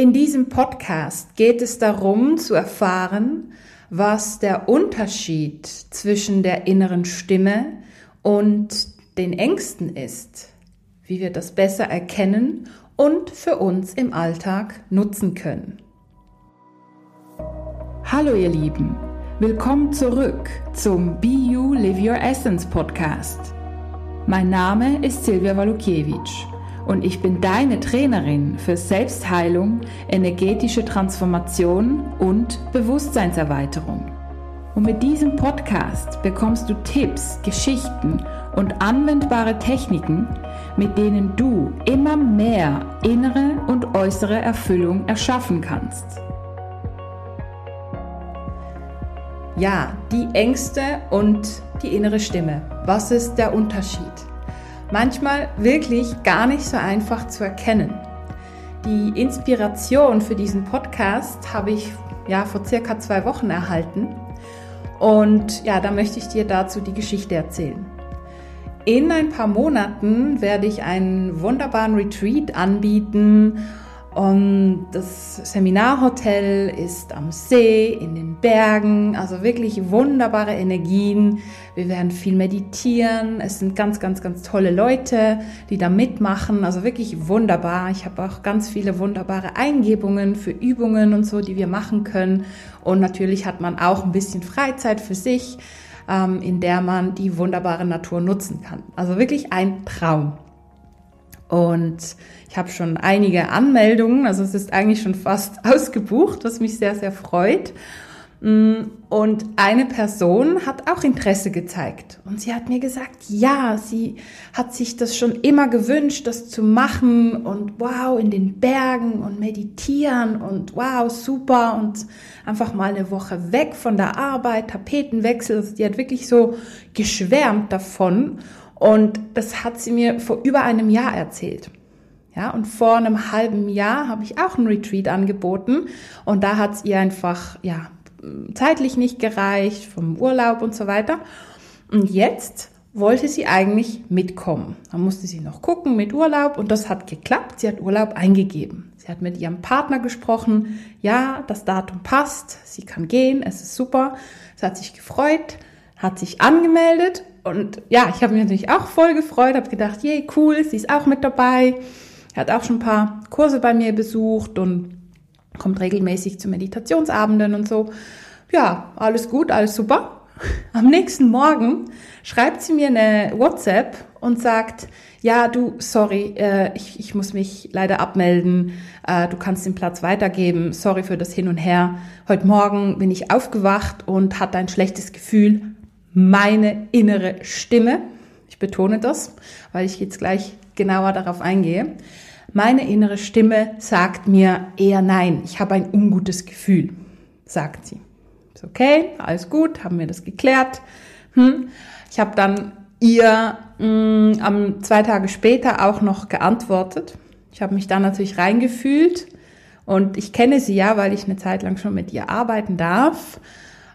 In diesem Podcast geht es darum zu erfahren, was der Unterschied zwischen der inneren Stimme und den Ängsten ist, wie wir das besser erkennen und für uns im Alltag nutzen können. Hallo ihr Lieben, willkommen zurück zum Be You Live Your Essence Podcast. Mein Name ist Silvia Walukiewicz und ich bin deine Trainerin für Selbstheilung, energetische Transformation und Bewusstseinserweiterung. Und mit diesem Podcast bekommst du Tipps, Geschichten und anwendbare Techniken, mit denen du immer mehr innere und äußere Erfüllung erschaffen kannst. Ja, die Ängste und die innere Stimme. Was ist der Unterschied? Manchmal wirklich gar nicht so einfach zu erkennen. Die Inspiration für diesen Podcast habe ich ja vor circa zwei Wochen erhalten. Und ja, da möchte ich dir dazu die Geschichte erzählen. In ein paar Monaten werde ich einen wunderbaren Retreat anbieten und das Seminarhotel ist am See, in den Bergen, also wirklich wunderbare Energien. Wir werden viel meditieren. Es sind ganz, ganz, ganz tolle Leute, die da mitmachen. Also wirklich wunderbar. Ich habe auch ganz viele wunderbare Eingebungen für Übungen und so, die wir machen können. Und natürlich hat man auch ein bisschen Freizeit für sich, ähm, in der man die wunderbare Natur nutzen kann. Also wirklich ein Traum. Und ich habe schon einige Anmeldungen, also es ist eigentlich schon fast ausgebucht, was mich sehr, sehr freut. Mm, und eine Person hat auch Interesse gezeigt. Und sie hat mir gesagt, ja, sie hat sich das schon immer gewünscht, das zu machen. Und wow, in den Bergen und meditieren. Und wow, super. Und einfach mal eine Woche weg von der Arbeit, Tapetenwechsel, also die hat wirklich so geschwärmt davon und das hat sie mir vor über einem Jahr erzählt. Ja, und vor einem halben Jahr habe ich auch einen Retreat angeboten und da hat es ihr einfach, ja, zeitlich nicht gereicht, vom Urlaub und so weiter. Und jetzt wollte sie eigentlich mitkommen. Da musste sie noch gucken mit Urlaub und das hat geklappt. Sie hat Urlaub eingegeben. Sie hat mit ihrem Partner gesprochen. Ja, das Datum passt. Sie kann gehen. Es ist super. Sie hat sich gefreut, hat sich angemeldet und ja, ich habe mich natürlich auch voll gefreut, habe gedacht, je, cool, sie ist auch mit dabei. Hat auch schon ein paar Kurse bei mir besucht und kommt regelmäßig zu Meditationsabenden und so. Ja, alles gut, alles super. Am nächsten Morgen schreibt sie mir eine WhatsApp und sagt, ja, du, sorry, äh, ich, ich muss mich leider abmelden, äh, du kannst den Platz weitergeben, sorry für das Hin und Her. Heute Morgen bin ich aufgewacht und hatte ein schlechtes Gefühl, meine innere Stimme, ich betone das, weil ich jetzt gleich genauer darauf eingehe, meine innere Stimme sagt mir eher nein, ich habe ein ungutes Gefühl, sagt sie. Ist okay, alles gut, haben wir das geklärt. Hm. Ich habe dann ihr mh, hm, am zwei Tage später auch noch geantwortet. Ich habe mich da natürlich reingefühlt und ich kenne sie ja, weil ich eine Zeit lang schon mit ihr arbeiten darf.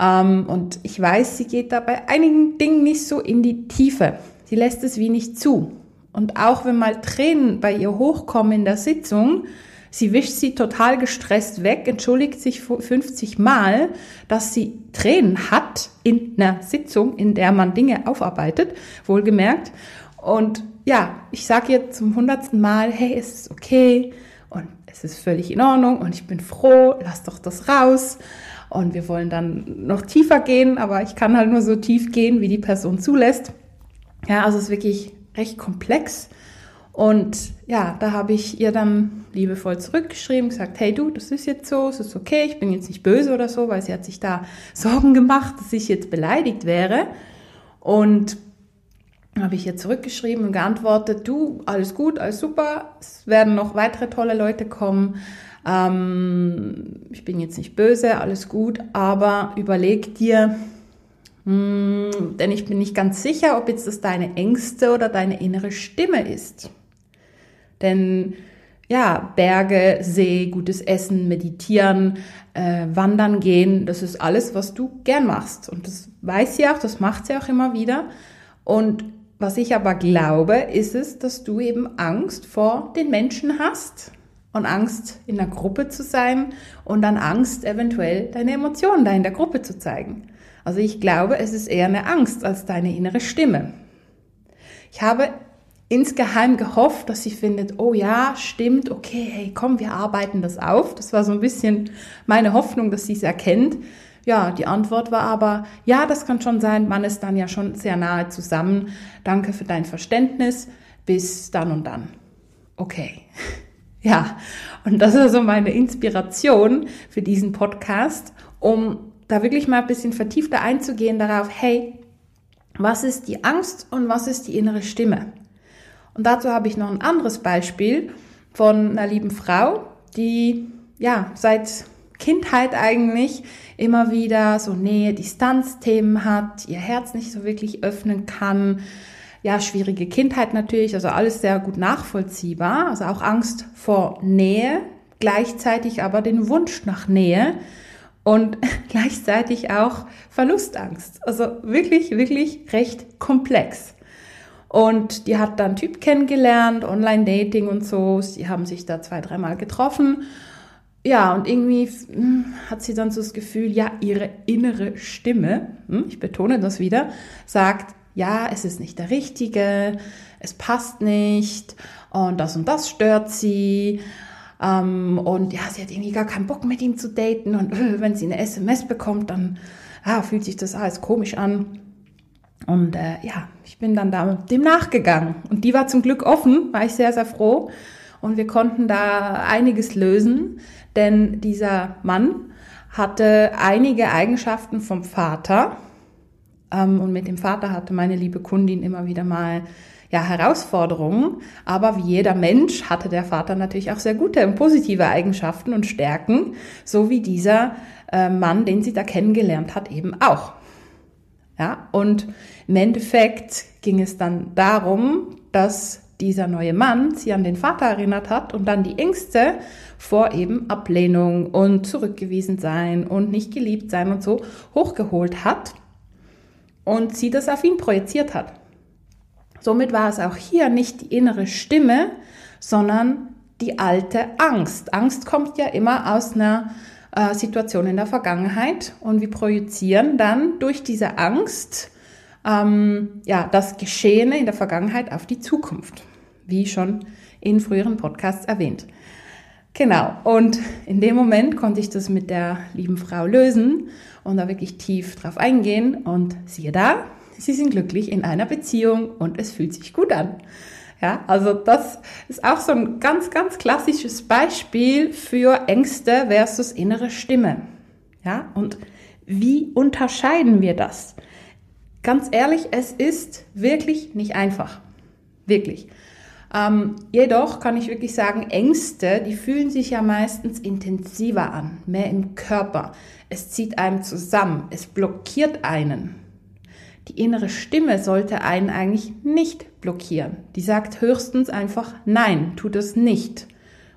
Ähm, und ich weiß, sie geht da bei einigen Dingen nicht so in die Tiefe. Sie lässt es wie nicht zu. Und auch wenn mal Tränen bei ihr hochkommen in der Sitzung, sie wischt sie total gestresst weg, entschuldigt sich 50 Mal, dass sie Tränen hat in einer Sitzung, in der man Dinge aufarbeitet, wohlgemerkt. Und ja, ich sage ihr zum hundertsten Mal, hey, es ist okay und es ist völlig in Ordnung und ich bin froh, lass doch das raus. Und wir wollen dann noch tiefer gehen, aber ich kann halt nur so tief gehen, wie die Person zulässt. Ja, also es ist wirklich recht komplex. Und ja, da habe ich ihr dann liebevoll zurückgeschrieben, gesagt, hey du, das ist jetzt so, es ist okay, ich bin jetzt nicht böse oder so, weil sie hat sich da Sorgen gemacht, dass ich jetzt beleidigt wäre. Und habe ich ihr zurückgeschrieben und geantwortet, du, alles gut, alles super, es werden noch weitere tolle Leute kommen. Ähm, ich bin jetzt nicht böse, alles gut, aber überleg dir, mh, hm, denn ich bin nicht ganz sicher, ob jetzt das deine Ängste oder deine innere Stimme ist. Denn ja, Berge, See, gutes Essen, Meditieren, äh, Wandern gehen, das ist alles, was du gern machst. Und das weiß sie auch, das macht sie auch immer wieder. Und was ich aber glaube, ist es, dass du eben Angst vor den Menschen hast und Angst in der Gruppe zu sein und dann Angst eventuell deine Emotionen da in der Gruppe zu zeigen. Also ich glaube, es ist eher eine Angst als deine innere Stimme. Ich habe insgeheim gehofft, dass sie findet, oh ja, stimmt, okay, hey, komm, wir arbeiten das auf. Das war so ein bisschen meine Hoffnung, dass sie es erkennt. Ja, die Antwort war aber, ja, das kann schon sein, man ist dann ja schon sehr nahe zusammen. Danke für dein Verständnis. Bis dann und dann. Okay. Ja, und das ist also meine Inspiration für diesen Podcast, um da wirklich mal ein bisschen vertiefter einzugehen darauf, hey, was ist die Angst und was ist die innere Stimme? Und dazu habe ich noch ein anderes Beispiel von einer lieben Frau, die ja seit Kindheit eigentlich immer wieder so Nähe-Distanz-Themen hat, ihr Herz nicht so wirklich öffnen kann, ja, schwierige Kindheit natürlich, also alles sehr gut nachvollziehbar, also auch Angst vor Nähe, gleichzeitig aber den Wunsch nach Nähe und gleichzeitig auch Verlustangst. Also wirklich, wirklich recht komplex. Und die hat dann Typ kennengelernt, Online-Dating und so. Sie haben sich da zwei, dreimal getroffen. Ja, und irgendwie hm, hat sie dann so das Gefühl, ja, ihre innere Stimme, hm, ich betone das wieder, sagt, ja, es ist nicht der Richtige, es passt nicht und das und das stört sie. Ähm, und ja, sie hat irgendwie gar keinen Bock mit ihm zu daten und äh, wenn sie eine SMS bekommt, dann ja, fühlt sich das alles komisch an. Und äh, ja, ich bin dann da dem nachgegangen. Und die war zum Glück offen, war ich sehr, sehr froh. Und wir konnten da einiges lösen, denn dieser Mann hatte einige Eigenschaften vom Vater, und mit dem Vater hatte meine liebe Kundin immer wieder mal ja, Herausforderungen. Aber wie jeder Mensch hatte der Vater natürlich auch sehr gute und positive Eigenschaften und Stärken, so wie dieser äh, Mann, den sie da kennengelernt hat, eben auch. Ja, und im Endeffekt ging es dann darum, dass dieser neue Mann sie an den Vater erinnert hat und dann die Ängste vor eben Ablehnung und zurückgewiesen sein und nicht geliebt sein und so hochgeholt hat und sie das auf ihn projiziert hat. Somit war es auch hier nicht die innere Stimme, sondern die alte Angst. Angst kommt ja immer aus einer äh, Situation in der Vergangenheit und wir projizieren dann durch diese Angst ähm, ja, das Geschehene in der Vergangenheit auf die Zukunft, wie schon in früheren Podcasts erwähnt. Genau, und in dem Moment konnte ich das mit der lieben Frau lösen und da wirklich tief drauf eingehen und siehe da, sie sind glücklich in einer Beziehung und es fühlt sich gut an. Ja, also das ist auch so ein ganz, ganz klassisches Beispiel für Ängste versus innere Stimme. Ja, und wie unterscheiden wir das? Ganz ehrlich, es ist wirklich nicht einfach. Wirklich. Ähm, jedoch kann ich wirklich sagen, Ängste, die fühlen sich ja meistens intensiver an, mehr im Körper. Es zieht einem zusammen, es blockiert einen. Die innere Stimme sollte einen eigentlich nicht blockieren. Die sagt höchstens einfach Nein, tut es nicht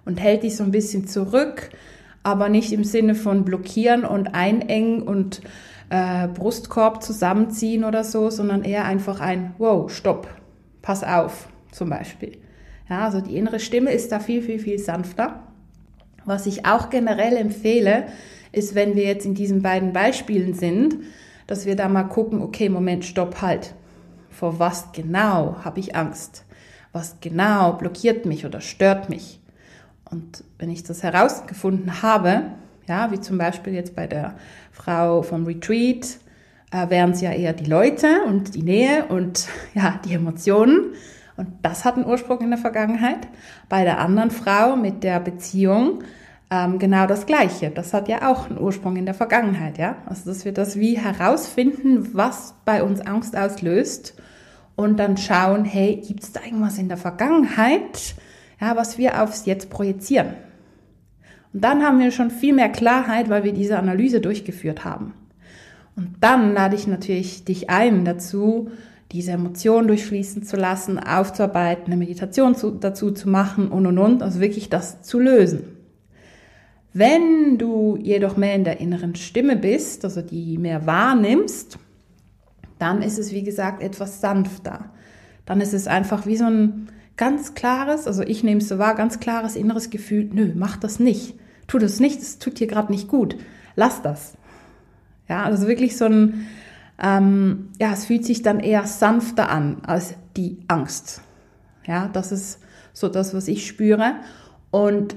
und hält dich so ein bisschen zurück, aber nicht im Sinne von blockieren und einengen und äh, Brustkorb zusammenziehen oder so, sondern eher einfach ein Wow, stopp, pass auf zum Beispiel. Ja, also die innere Stimme ist da viel, viel, viel sanfter. Was ich auch generell empfehle, ist, wenn wir jetzt in diesen beiden Beispielen sind, dass wir da mal gucken, okay, Moment, stopp, halt. Vor was genau habe ich Angst? Was genau blockiert mich oder stört mich? Und wenn ich das herausgefunden habe, ja, wie zum Beispiel jetzt bei der Frau vom Retreat, äh, wären es ja eher die Leute und die Nähe und ja, die Emotionen. Und das hat einen Ursprung in der Vergangenheit. Bei der anderen Frau mit der Beziehung ähm, genau das Gleiche. Das hat ja auch einen Ursprung in der Vergangenheit, ja. Also dass wir das wie herausfinden, was bei uns Angst auslöst und dann schauen, hey, gibt es da irgendwas in der Vergangenheit, ja, was wir aufs Jetzt projizieren? Und dann haben wir schon viel mehr Klarheit, weil wir diese Analyse durchgeführt haben. Und dann lade ich natürlich dich ein dazu, diese Emotionen durchfließen zu lassen, aufzuarbeiten, eine Meditation zu, dazu zu machen und und und, also wirklich das zu lösen. Wenn du jedoch mehr in der inneren Stimme bist, also die mehr wahrnimmst, dann ist es wie gesagt etwas sanfter. Dann ist es einfach wie so ein ganz klares, also ich nehme es so wahr, ganz klares inneres Gefühl, nö, mach das nicht. Tu das nicht, es tut dir gerade nicht gut. Lass das. Ja, also wirklich so ein, ähm, ja, es fühlt sich dann eher sanfter an als die Angst. Ja, das ist so das, was ich spüre. Und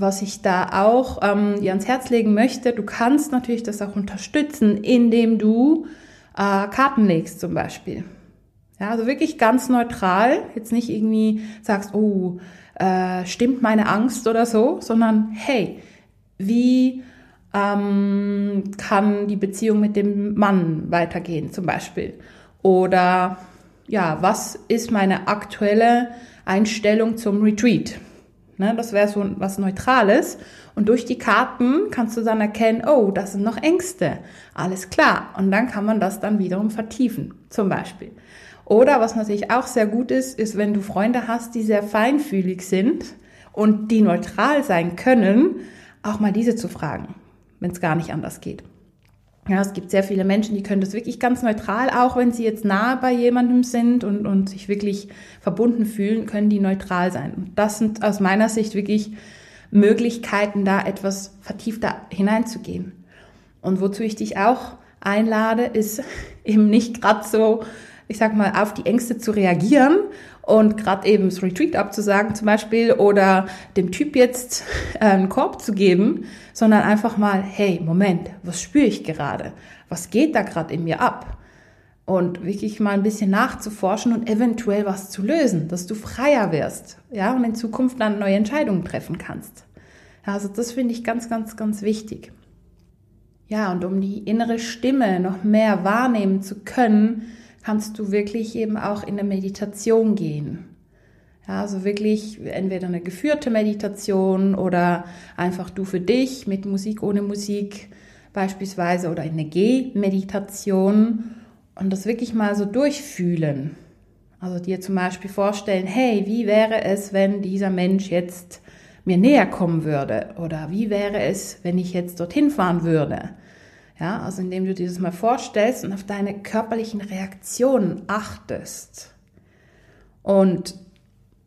was ich da auch ähm, dir ans Herz legen möchte, du kannst natürlich das auch unterstützen, indem du äh, Karten legst zum Beispiel. Ja, also wirklich ganz neutral, jetzt nicht irgendwie sagst, oh, äh, stimmt meine Angst oder so, sondern hey, wie ähm, kann die Beziehung mit dem Mann weitergehen zum Beispiel? Oder ja, was ist meine aktuelle Einstellung zum Retreat? Ne, das wäre so was Neutrales. Und durch die Karten kannst du dann erkennen, oh, das sind noch Ängste. Alles klar. Und dann kann man das dann wiederum vertiefen, zum Beispiel. Oder was natürlich auch sehr gut ist, ist, wenn du Freunde hast, die sehr feinfühlig sind und die neutral sein können, auch mal diese zu fragen, wenn es gar nicht anders geht. Ja, es gibt sehr viele Menschen, die können das wirklich ganz neutral, auch wenn sie jetzt nahe bei jemandem sind und, und sich wirklich verbunden fühlen, können die neutral sein. Und das sind aus meiner Sicht wirklich Möglichkeiten, da etwas vertiefter hineinzugehen. Und wozu ich dich auch einlade, ist eben nicht gerade so ich sag mal, auf die Ängste zu reagieren und gerade eben das Retreat abzusagen zum Beispiel oder dem Typ jetzt äh, einen Korb zu geben, sondern einfach mal, hey, Moment, was spüre ich gerade? Was geht da gerade in mir ab? Und wirklich mal ein bisschen nachzuforschen und eventuell was zu lösen, dass du freier wirst, ja, und in Zukunft dann neue Entscheidungen treffen kannst. Also das finde ich ganz, ganz, ganz wichtig. Ja, und um die innere Stimme noch mehr wahrnehmen zu können, kannst du wirklich eben auch in eine Meditation gehen. Ja, also wirklich entweder eine geführte Meditation oder einfach du für dich mit Musik ohne Musik beispielsweise oder eine Geh-Meditation und das wirklich mal so durchfühlen. Also dir zum Beispiel vorstellen, hey, wie wäre es, wenn dieser Mensch jetzt mir näher kommen würde? Oder wie wäre es, wenn ich jetzt dorthin fahren würde? Ja, also indem du dir das mal vorstellst und auf deine körperlichen Reaktionen achtest. Und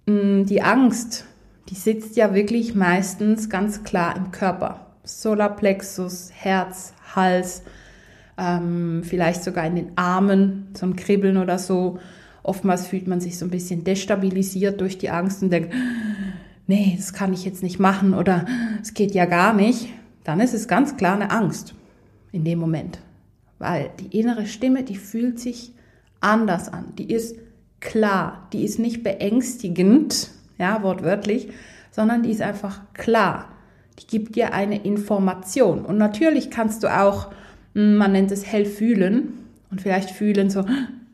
mh, mm, die Angst, die sitzt ja wirklich meistens ganz klar im Körper. Solarplexus, Herz, Hals, ähm, vielleicht sogar in den Armen, ein Kribbeln oder so. Oftmals fühlt man sich so ein bisschen destabilisiert durch die Angst und denkt, nee, das kann ich jetzt nicht machen oder es geht ja gar nicht. Dann ist es ganz klar eine Angst in dem Moment. Weil die innere Stimme, die fühlt sich anders an. Die ist klar. Die ist nicht beängstigend, ja, wortwörtlich, sondern die ist einfach klar. Die gibt dir eine Information. Und natürlich kannst du auch, hm, man nennt es hell fühlen und vielleicht fühlen so,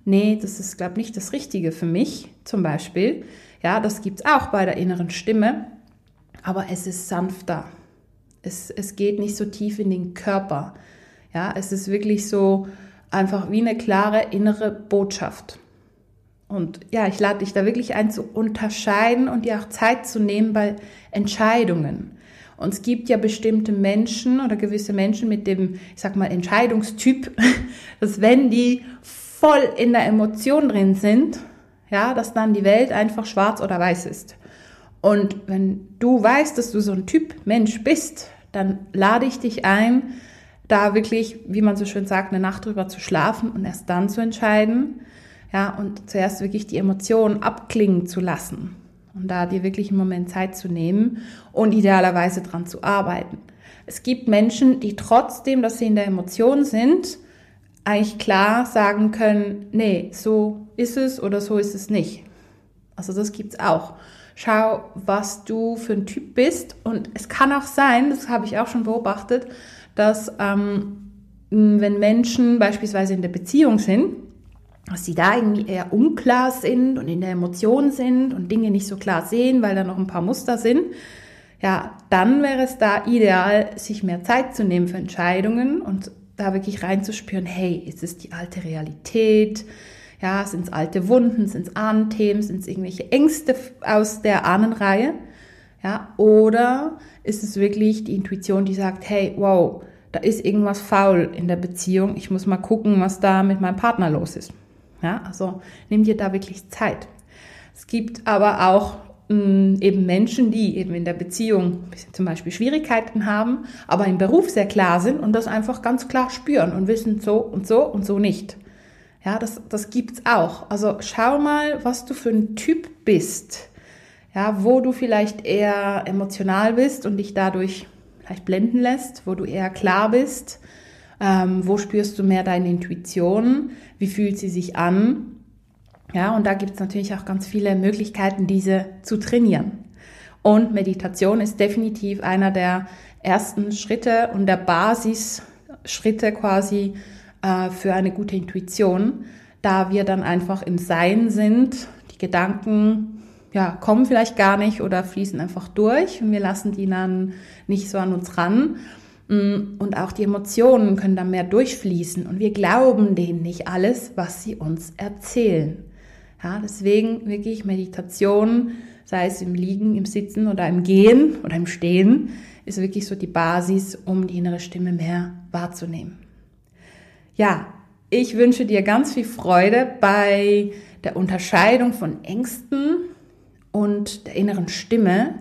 nee, das ist, glaube ich, nicht das Richtige für mich, zum Beispiel. Ja, das gibt's auch bei der inneren Stimme. Aber es ist sanfter. Es, es geht nicht so tief in den Körper. Ja, es ist wirklich so einfach wie eine klare innere Botschaft. Und ja, ich lade dich da wirklich ein zu unterscheiden und dir auch Zeit zu nehmen bei Entscheidungen. Und es gibt ja bestimmte Menschen oder gewisse Menschen mit dem, ich sag mal, Entscheidungstyp, dass wenn die voll in der Emotion drin sind, ja, dass dann die Welt einfach schwarz oder weiß ist. Und wenn du weißt, dass du so ein Typ Mensch bist, dann lade ich dich ein, da wirklich, wie man so schön sagt, eine Nacht drüber zu schlafen und erst dann zu entscheiden. Ja, und zuerst wirklich die Emotionen abklingen zu lassen und da dir wirklich einen Moment Zeit zu nehmen und idealerweise dran zu arbeiten. Es gibt Menschen, die trotzdem, dass sie in der Emotion sind, eigentlich klar sagen können, nee, so ist es oder so ist es nicht. Also das gibt's auch. Schau, was du für ein Typ bist und es kann auch sein, das habe ich auch schon beobachtet, dass ähm, wenn Menschen beispielsweise in der Beziehung sind, dass sie da irgendwie eher unklar sind und in der Emotion sind und Dinge nicht so klar sehen, weil da noch ein paar Muster sind, ja, dann wäre es da ideal, sich mehr Zeit zu nehmen für Entscheidungen und da wirklich reinzuspüren, hey, ist es die alte Realität? Ja, sind es alte Wunden, sind es Ahnenthemen, sind es irgendwelche Ängste aus der Ahnenreihe? Ja, oder ist es wirklich die Intuition, die sagt, hey, wow, da ist irgendwas faul in der Beziehung. Ich muss mal gucken, was da mit meinem Partner los ist. Ja, also nimm dir da wirklich Zeit. Es gibt aber auch mh, eben Menschen, die eben in der Beziehung zum Beispiel Schwierigkeiten haben, aber im Beruf sehr klar sind und das einfach ganz klar spüren und wissen so und so und so nicht. Ja, das, das gibt's auch. Also schau mal, was du für ein Typ bist. Ja, wo du vielleicht eher emotional bist und dich dadurch vielleicht blenden lässt, wo du eher klar bist, ähm, wo spürst du mehr deine Intuition, wie fühlt sie sich an ja, und da gibt es natürlich auch ganz viele Möglichkeiten, diese zu trainieren. Und Meditation ist definitiv einer der ersten Schritte und der Basisschritte quasi äh, für eine gute Intuition, da wir dann einfach im Sein sind. Die Gedanken ja, kommen vielleicht gar nicht oder fließen einfach durch und wir lassen die dann nicht so an uns ran. Mm, und auch die Emotionen können dann mehr durchfließen und wir glauben denen nicht alles, was sie uns erzählen. Ja, deswegen wirklich Meditation, sei es im Liegen, im Sitzen oder im Gehen oder im Stehen, ist wirklich so die Basis, um die innere Stimme mehr wahrzunehmen. Ja, ich wünsche dir ganz viel Freude bei der Unterscheidung von Ängsten und der inneren Stimme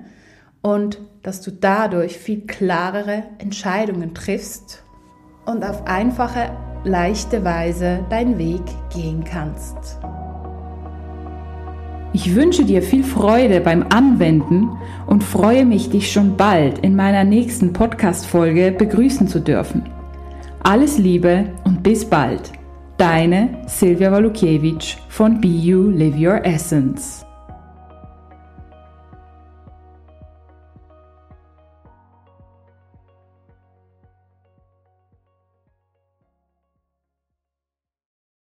und dass du dadurch viel klarere Entscheidungen triffst und auf einfache, leichte Weise deinen Weg gehen kannst. Ich wünsche dir viel Freude beim Anwenden und freue mich, dich schon bald in meiner nächsten Podcast-Folge begrüßen zu dürfen. Alles Liebe und bis bald. Deine Silvia Walukiewicz von Be You Live Your Essence.